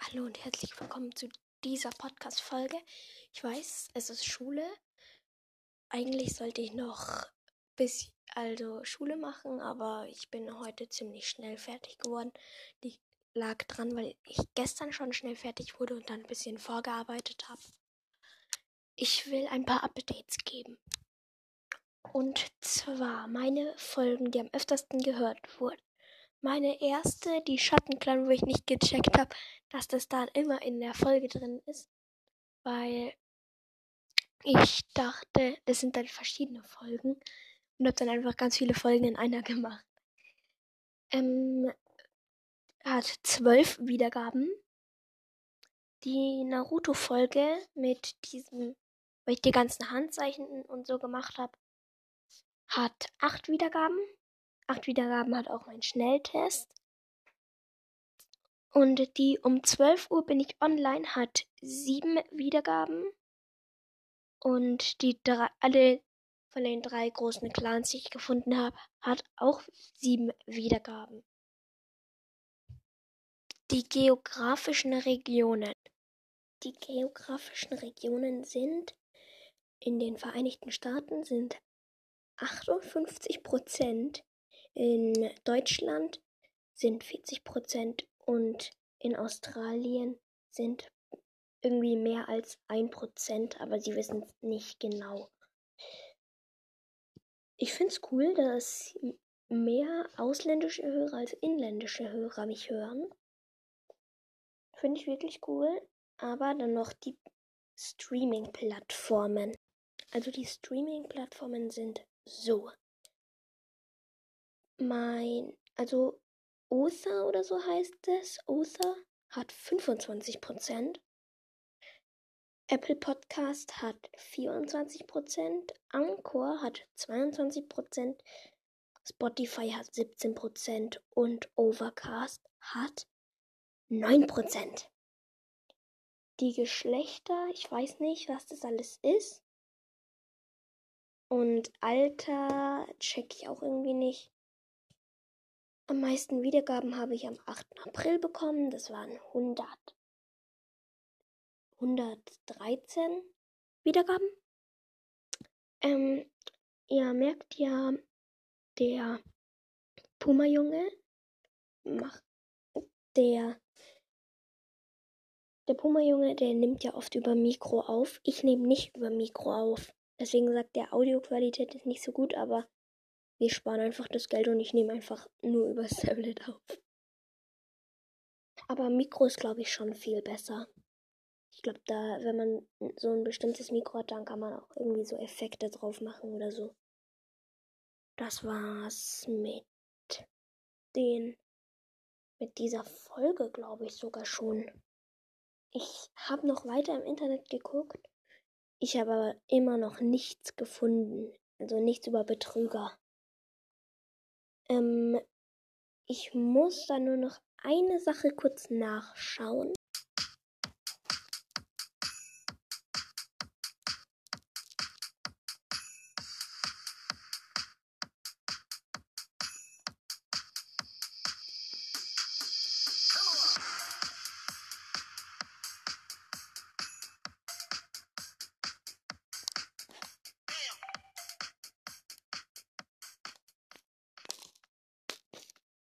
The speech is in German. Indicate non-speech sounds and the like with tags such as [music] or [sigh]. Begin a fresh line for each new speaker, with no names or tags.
Hallo und herzlich willkommen zu dieser Podcast-Folge. Ich weiß, es ist Schule. Eigentlich sollte ich noch bis also Schule machen, aber ich bin heute ziemlich schnell fertig geworden. Die lag dran, weil ich gestern schon schnell fertig wurde und dann ein bisschen vorgearbeitet habe. Ich will ein paar Updates geben. Und zwar meine Folgen, die am öftersten gehört wurden. Meine erste, die Schattenclan, wo ich nicht gecheckt habe, dass das da immer in der Folge drin ist. Weil ich dachte, das sind dann verschiedene Folgen. Und habe dann einfach ganz viele Folgen in einer [laughs] gemacht. Ähm, hat zwölf Wiedergaben. Die Naruto-Folge mit diesem, weil ich die ganzen Handzeichen und so gemacht habe, hat acht Wiedergaben. Acht Wiedergaben hat auch mein Schnelltest. Und die um 12 Uhr bin ich online hat sieben Wiedergaben. Und die drei, alle von den drei großen Clans, die ich gefunden habe, hat auch sieben Wiedergaben. Die geografischen Regionen. Die geografischen Regionen sind in den Vereinigten Staaten sind 58 Prozent in Deutschland sind 40 Prozent und in Australien sind irgendwie mehr als ein Prozent, aber sie wissen es nicht genau. Ich finde es cool, dass mehr ausländische Hörer als inländische Hörer mich hören. Finde ich wirklich cool. Aber dann noch die Streaming-Plattformen. Also die Streaming-Plattformen sind so mein, also Other oder so heißt es. Other hat 25%. Apple Podcast hat 24%. Anchor hat 22%. Spotify hat 17% und Overcast hat 9%. Die Geschlechter, ich weiß nicht, was das alles ist. Und Alter check ich auch irgendwie nicht. Am meisten Wiedergaben habe ich am 8. April bekommen. Das waren 100, 113 Wiedergaben. Ähm, ihr merkt ja, der Puma-Junge macht der der Puma-Junge, der nimmt ja oft über Mikro auf. Ich nehme nicht über Mikro auf. Deswegen sagt der Audioqualität ist nicht so gut, aber wir sparen einfach das Geld und ich nehme einfach nur übers [laughs] Tablet auf. Aber Mikro ist, glaube ich, schon viel besser. Ich glaube, da, wenn man so ein bestimmtes Mikro hat, dann kann man auch irgendwie so Effekte drauf machen oder so. Das war's mit den, mit dieser Folge, glaube ich sogar schon. Ich habe noch weiter im Internet geguckt. Ich habe aber immer noch nichts gefunden. Also nichts über Betrüger. Ähm, ich muss da nur noch eine Sache kurz nachschauen.